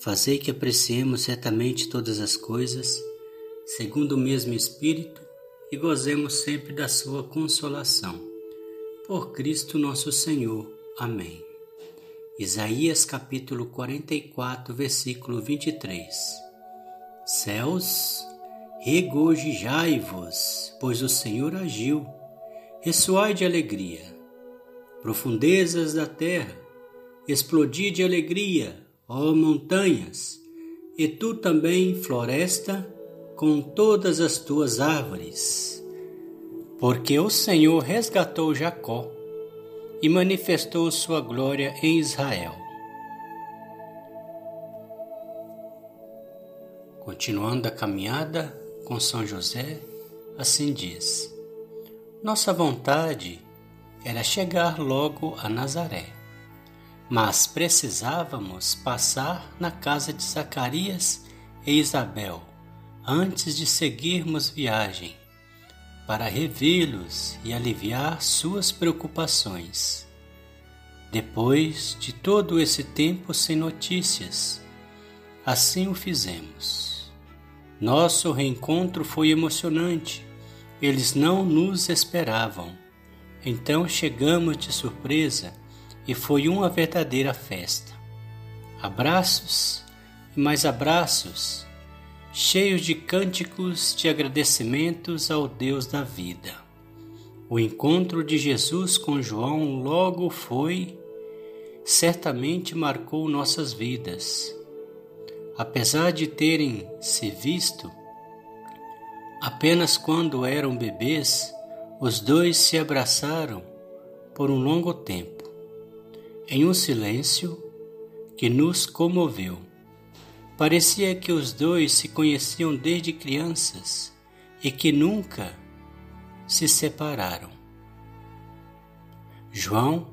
Fazei que apreciemos certamente todas as coisas, segundo o mesmo Espírito, e gozemos sempre da Sua consolação. Por Cristo nosso Senhor. Amém. Isaías capítulo 44, versículo 23. Céus, regozijai-vos, pois o Senhor agiu. Ressoai de alegria. Profundezas da terra, explodi de alegria ó montanhas, e tu também, floresta, com todas as tuas árvores. Porque o Senhor resgatou Jacó e manifestou sua glória em Israel. Continuando a caminhada com São José, assim diz: Nossa vontade era chegar logo a Nazaré mas precisávamos passar na casa de Zacarias e Isabel antes de seguirmos viagem, para revê-los e aliviar suas preocupações. Depois de todo esse tempo sem notícias, assim o fizemos. Nosso reencontro foi emocionante. Eles não nos esperavam. Então chegamos de surpresa e foi uma verdadeira festa. Abraços e mais abraços, cheios de cânticos de agradecimentos ao Deus da vida. O encontro de Jesus com João logo foi, certamente marcou nossas vidas. Apesar de terem se visto apenas quando eram bebês, os dois se abraçaram por um longo tempo em um silêncio que nos comoveu. Parecia que os dois se conheciam desde crianças e que nunca se separaram. João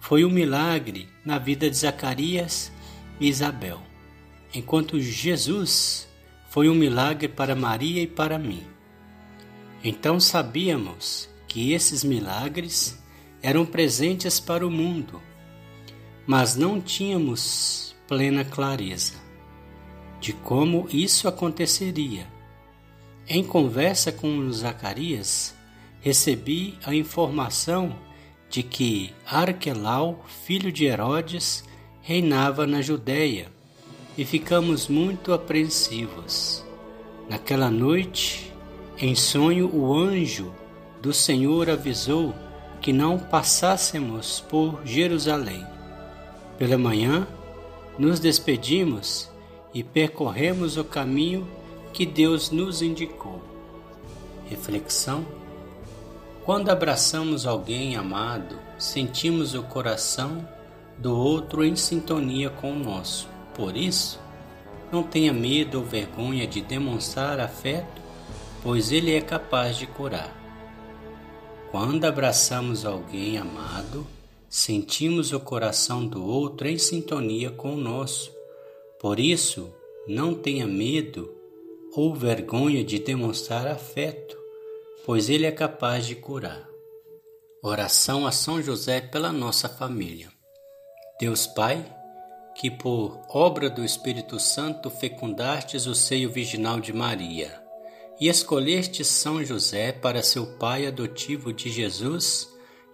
foi um milagre na vida de Zacarias e Isabel, enquanto Jesus foi um milagre para Maria e para mim. Então sabíamos que esses milagres eram presentes para o mundo mas não tínhamos plena clareza de como isso aconteceria. Em conversa com Zacarias, recebi a informação de que Arquelau, filho de Herodes, reinava na Judéia e ficamos muito apreensivos. Naquela noite, em sonho, o anjo do Senhor avisou que não passássemos por Jerusalém. Pela manhã, nos despedimos e percorremos o caminho que Deus nos indicou. Reflexão: Quando abraçamos alguém amado, sentimos o coração do outro em sintonia com o nosso. Por isso, não tenha medo ou vergonha de demonstrar afeto, pois ele é capaz de curar. Quando abraçamos alguém amado, sentimos o coração do outro em sintonia com o nosso. Por isso, não tenha medo ou vergonha de demonstrar afeto, pois ele é capaz de curar. Oração a São José pela nossa família. Deus Pai, que por obra do Espírito Santo fecundastes o seio virginal de Maria e escolhestes São José para ser o pai adotivo de Jesus,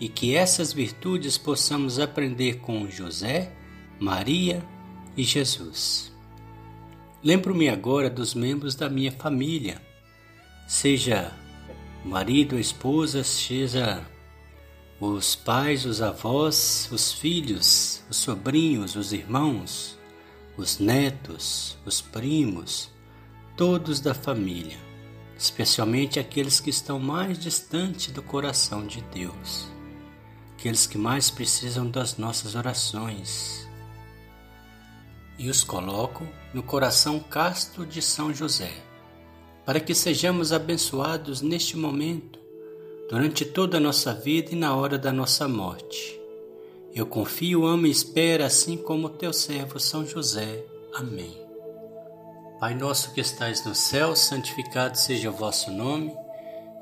e que essas virtudes possamos aprender com José, Maria e Jesus. Lembro-me agora dos membros da minha família, seja marido, a esposa, seja os pais, os avós, os filhos, os sobrinhos, os irmãos, os netos, os primos, todos da família, especialmente aqueles que estão mais distante do coração de Deus, aqueles que mais precisam das nossas orações e os coloco no coração casto de São José, para que sejamos abençoados neste momento, durante toda a nossa vida e na hora da nossa morte. Eu confio, amo e espero, assim como teu servo São José. Amém. Pai nosso que estais no céu, santificado seja o vosso nome.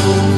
Oh.